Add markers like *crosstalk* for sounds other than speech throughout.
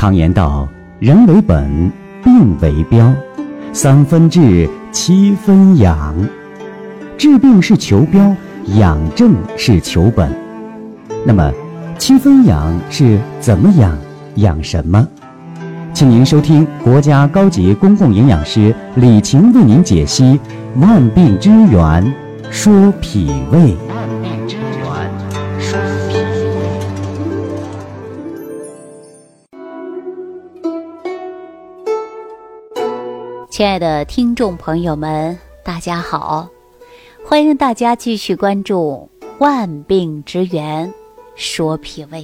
常言道：“人为本，病为标，三分治，七分养。治病是求标，养正是求本。那么，七分养是怎么养？养什么？请您收听国家高级公共营养师李晴为您解析《万病之源说脾胃》。亲爱的听众朋友们，大家好，欢迎大家继续关注《万病之源说脾胃》。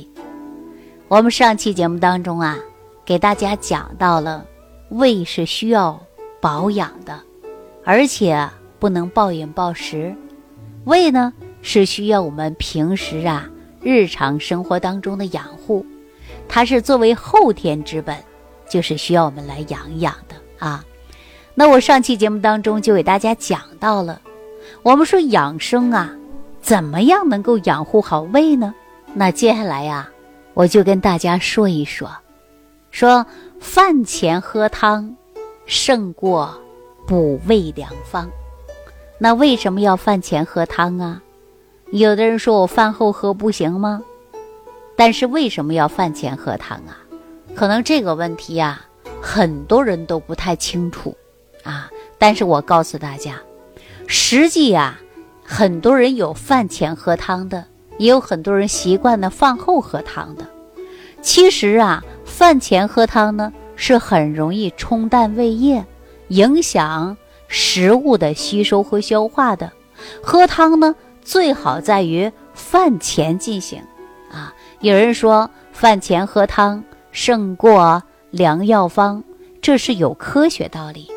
我们上期节目当中啊。给大家讲到了，胃是需要保养的，而且不能暴饮暴食。胃呢是需要我们平时啊日常生活当中的养护，它是作为后天之本，就是需要我们来养养的啊。那我上期节目当中就给大家讲到了，我们说养生啊，怎么样能够养护好胃呢？那接下来呀，我就跟大家说一说。说饭前喝汤，胜过补胃良方。那为什么要饭前喝汤啊？有的人说我饭后喝不行吗？但是为什么要饭前喝汤啊？可能这个问题呀，很多人都不太清楚啊。但是我告诉大家，实际啊，很多人有饭前喝汤的，也有很多人习惯的饭后喝汤的。其实啊。饭前喝汤呢，是很容易冲淡胃液，影响食物的吸收和消化的。喝汤呢，最好在于饭前进行。啊，有人说饭前喝汤胜过良药方，这是有科学道理。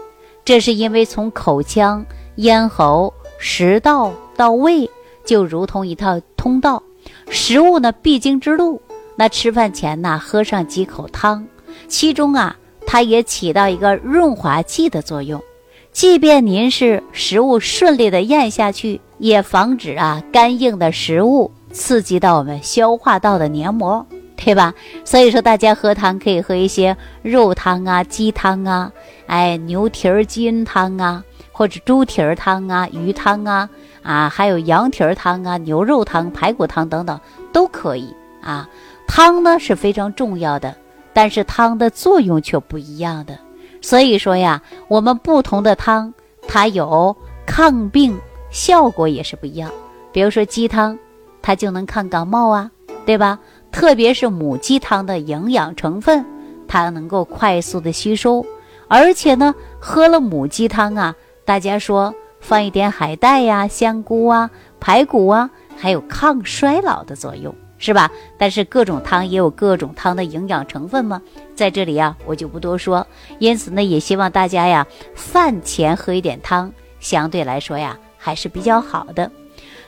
这是因为从口腔、咽喉、食道到胃，就如同一套通道，食物呢必经之路。那吃饭前呢，喝上几口汤，其中啊，它也起到一个润滑剂的作用。即便您是食物顺利的咽下去，也防止啊干硬的食物刺激到我们消化道的黏膜，对吧？所以说，大家喝汤可以喝一些肉汤啊、鸡汤啊、哎牛蹄儿筋汤啊，或者猪蹄儿汤啊、鱼汤啊啊，还有羊蹄儿汤啊、牛肉汤、排骨汤等等都可以啊。汤呢是非常重要的，但是汤的作用却不一样的。所以说呀，我们不同的汤，它有抗病效果也是不一样。比如说鸡汤，它就能抗感冒啊，对吧？特别是母鸡汤的营养成分，它能够快速的吸收，而且呢，喝了母鸡汤啊，大家说放一点海带呀、香菇啊、排骨啊，还有抗衰老的作用。是吧？但是各种汤也有各种汤的营养成分吗？在这里呀，我就不多说。因此呢，也希望大家呀，饭前喝一点汤，相对来说呀，还是比较好的。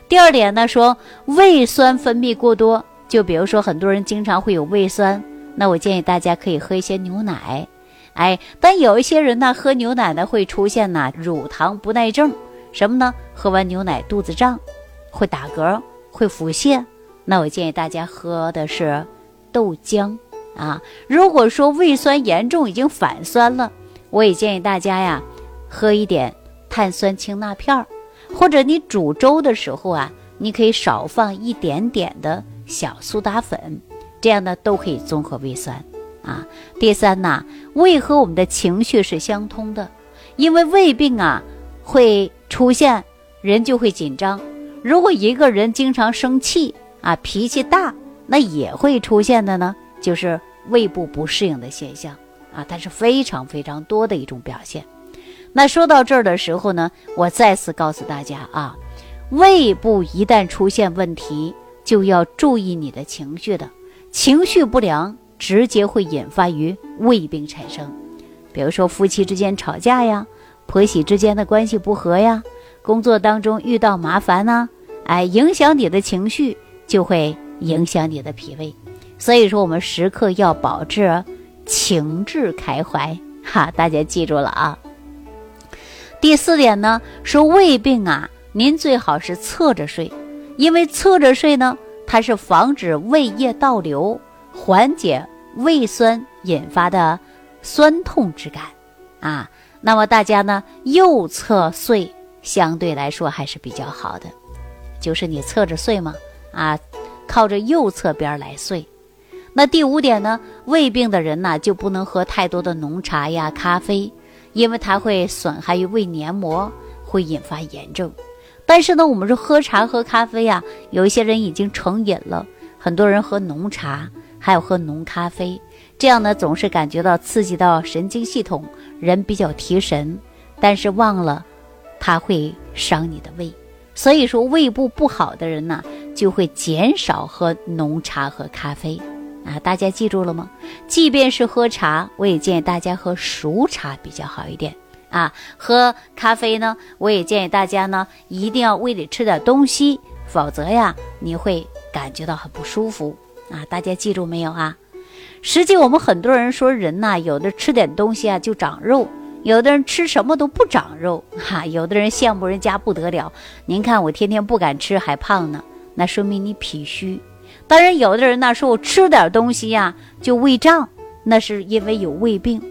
第二点呢，说胃酸分泌过多，就比如说很多人经常会有胃酸，那我建议大家可以喝一些牛奶。哎，但有一些人呢，喝牛奶呢会出现呢乳糖不耐症，什么呢？喝完牛奶肚子胀，会打嗝，会腹泻。那我建议大家喝的是豆浆啊。如果说胃酸严重，已经反酸了，我也建议大家呀，喝一点碳酸氢钠片儿，或者你煮粥的时候啊，你可以少放一点点的小苏打粉，这样呢都可以综合胃酸啊。第三呢，胃和我们的情绪是相通的，因为胃病啊会出现，人就会紧张。如果一个人经常生气，啊，脾气大，那也会出现的呢，就是胃部不适应的现象啊，它是非常非常多的一种表现。那说到这儿的时候呢，我再次告诉大家啊，胃部一旦出现问题，就要注意你的情绪的，情绪不良直接会引发于胃病产生。比如说夫妻之间吵架呀，婆媳之间的关系不和呀，工作当中遇到麻烦呐，哎，影响你的情绪。就会影响你的脾胃，所以说我们时刻要保持情志开怀哈，大家记住了啊。第四点呢，说胃病啊，您最好是侧着睡，因为侧着睡呢，它是防止胃液倒流，缓解胃酸引发的酸痛之感啊。那么大家呢，右侧睡相对来说还是比较好的，就是你侧着睡嘛，啊，靠着右侧边来睡。那第五点呢，胃病的人呢就不能喝太多的浓茶呀、咖啡，因为它会损害于胃黏膜，会引发炎症。但是呢，我们说喝茶喝咖啡呀，有一些人已经成瘾了，很多人喝浓茶，还有喝浓咖啡，这样呢总是感觉到刺激到神经系统，人比较提神，但是忘了它会伤你的胃，所以说胃部不好的人呢，就会减少喝浓茶和咖啡啊。大家记住了吗？即便是喝茶，我也建议大家喝熟茶比较好一点。啊，喝咖啡呢，我也建议大家呢，一定要胃里吃点东西，否则呀，你会感觉到很不舒服啊。大家记住没有啊？实际我们很多人说人呐，有的吃点东西啊就长肉，有的人吃什么都不长肉 *laughs* 哈。有的人羡慕人家不得了，您看我天天不敢吃还胖呢，那说明你脾虚。当然，有的人呢说我吃点东西呀就胃胀，那是因为有胃病。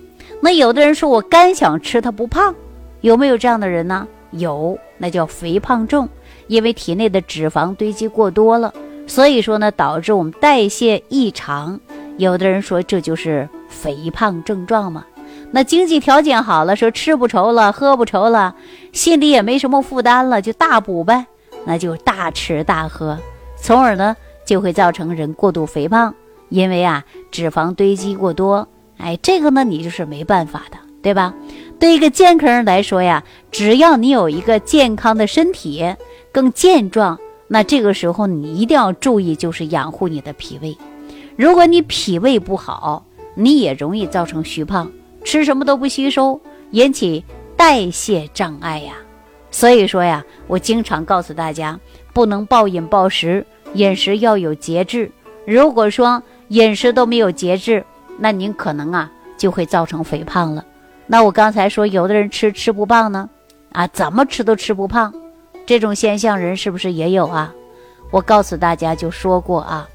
那有的人说我干想吃，他不胖，有没有这样的人呢？有，那叫肥胖症，因为体内的脂肪堆积过多了，所以说呢，导致我们代谢异常。有的人说这就是肥胖症状嘛。那经济条件好了，说吃不愁了，喝不愁了，心里也没什么负担了，就大补呗，那就大吃大喝，从而呢就会造成人过度肥胖，因为啊脂肪堆积过多。哎，这个呢，你就是没办法的，对吧？对一个健康人来说呀，只要你有一个健康的身体，更健壮，那这个时候你一定要注意，就是养护你的脾胃。如果你脾胃不好，你也容易造成虚胖，吃什么都不吸收，引起代谢障碍呀。所以说呀，我经常告诉大家，不能暴饮暴食，饮食要有节制。如果说饮食都没有节制，那您可能啊就会造成肥胖了。那我刚才说有的人吃吃不胖呢，啊怎么吃都吃不胖，这种现象人是不是也有啊？我告诉大家就说过啊，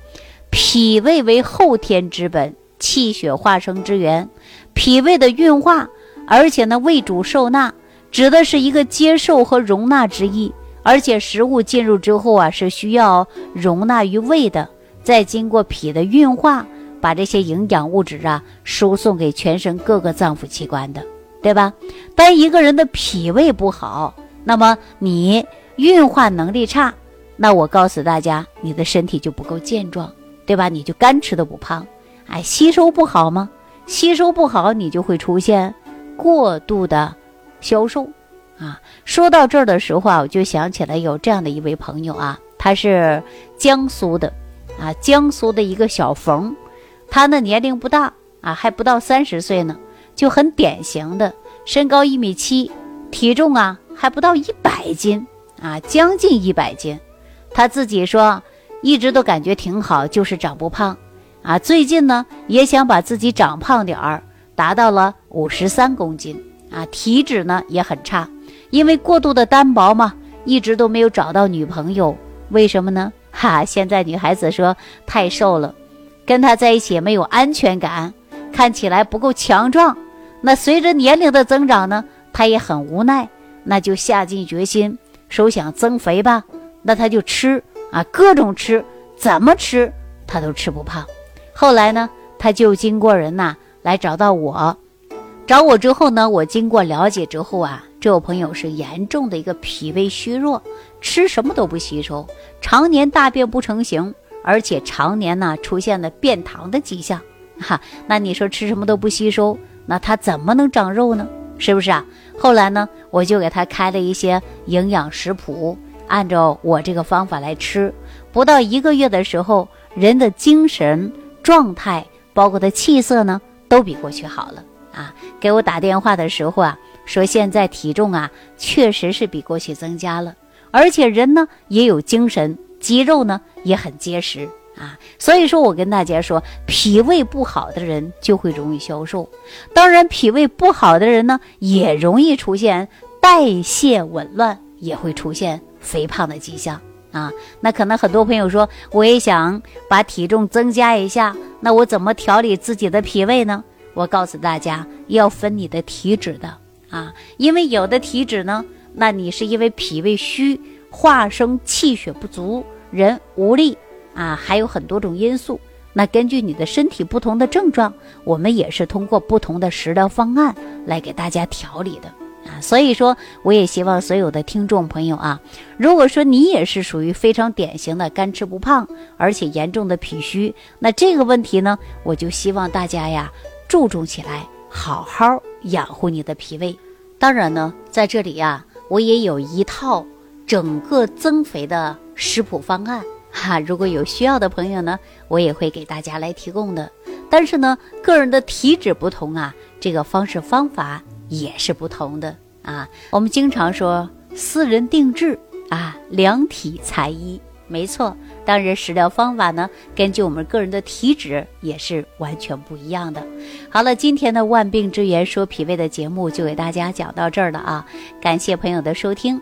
脾胃为后天之本，气血化生之源。脾胃的运化，而且呢胃主受纳，指的是一个接受和容纳之意。而且食物进入之后啊是需要容纳于胃的，再经过脾的运化。把这些营养物质啊输送给全身各个脏腑器官的，对吧？当一个人的脾胃不好，那么你运化能力差，那我告诉大家，你的身体就不够健壮，对吧？你就干吃都不胖，哎，吸收不好吗？吸收不好，你就会出现过度的消瘦啊。说到这儿的时候啊，我就想起来有这样的一位朋友啊，他是江苏的啊，江苏的一个小冯。他呢年龄不大啊，还不到三十岁呢，就很典型的身高一米七，体重啊还不到一百斤啊，将近一百斤。他自己说一直都感觉挺好，就是长不胖啊。最近呢也想把自己长胖点儿，达到了五十三公斤啊。体脂呢也很差，因为过度的单薄嘛，一直都没有找到女朋友。为什么呢？哈，现在女孩子说太瘦了。跟他在一起没有安全感，看起来不够强壮。那随着年龄的增长呢，他也很无奈，那就下定决心说想增肥吧。那他就吃啊，各种吃，怎么吃他都吃不胖。后来呢，他就经过人呐来找到我，找我之后呢，我经过了解之后啊，这位朋友是严重的一个脾胃虚弱，吃什么都不吸收，常年大便不成形。而且常年呢出现了变糖的迹象，哈，那你说吃什么都不吸收，那他怎么能长肉呢？是不是啊？后来呢，我就给他开了一些营养食谱，按照我这个方法来吃，不到一个月的时候，人的精神状态，包括他气色呢，都比过去好了啊。给我打电话的时候啊，说现在体重啊，确实是比过去增加了，而且人呢也有精神。肌肉呢也很结实啊，所以说我跟大家说，脾胃不好的人就会容易消瘦。当然，脾胃不好的人呢，也容易出现代谢紊乱，也会出现肥胖的迹象啊。那可能很多朋友说，我也想把体重增加一下，那我怎么调理自己的脾胃呢？我告诉大家，要分你的体质的啊，因为有的体质呢，那你是因为脾胃虚，化生气血不足，人无力啊，还有很多种因素。那根据你的身体不同的症状，我们也是通过不同的食疗方案来给大家调理的啊。所以说，我也希望所有的听众朋友啊，如果说你也是属于非常典型的干吃不胖，而且严重的脾虚，那这个问题呢，我就希望大家呀。注重起来，好好养护你的脾胃。当然呢，在这里呀，我也有一套整个增肥的食谱方案哈。如果有需要的朋友呢，我也会给大家来提供的。但是呢，个人的体质不同啊，这个方式方法也是不同的啊。我们经常说私人定制啊，量体裁衣。没错，当然食疗方法呢，根据我们个人的体质也是完全不一样的。好了，今天的万病之源说脾胃的节目就给大家讲到这儿了啊！感谢朋友的收听，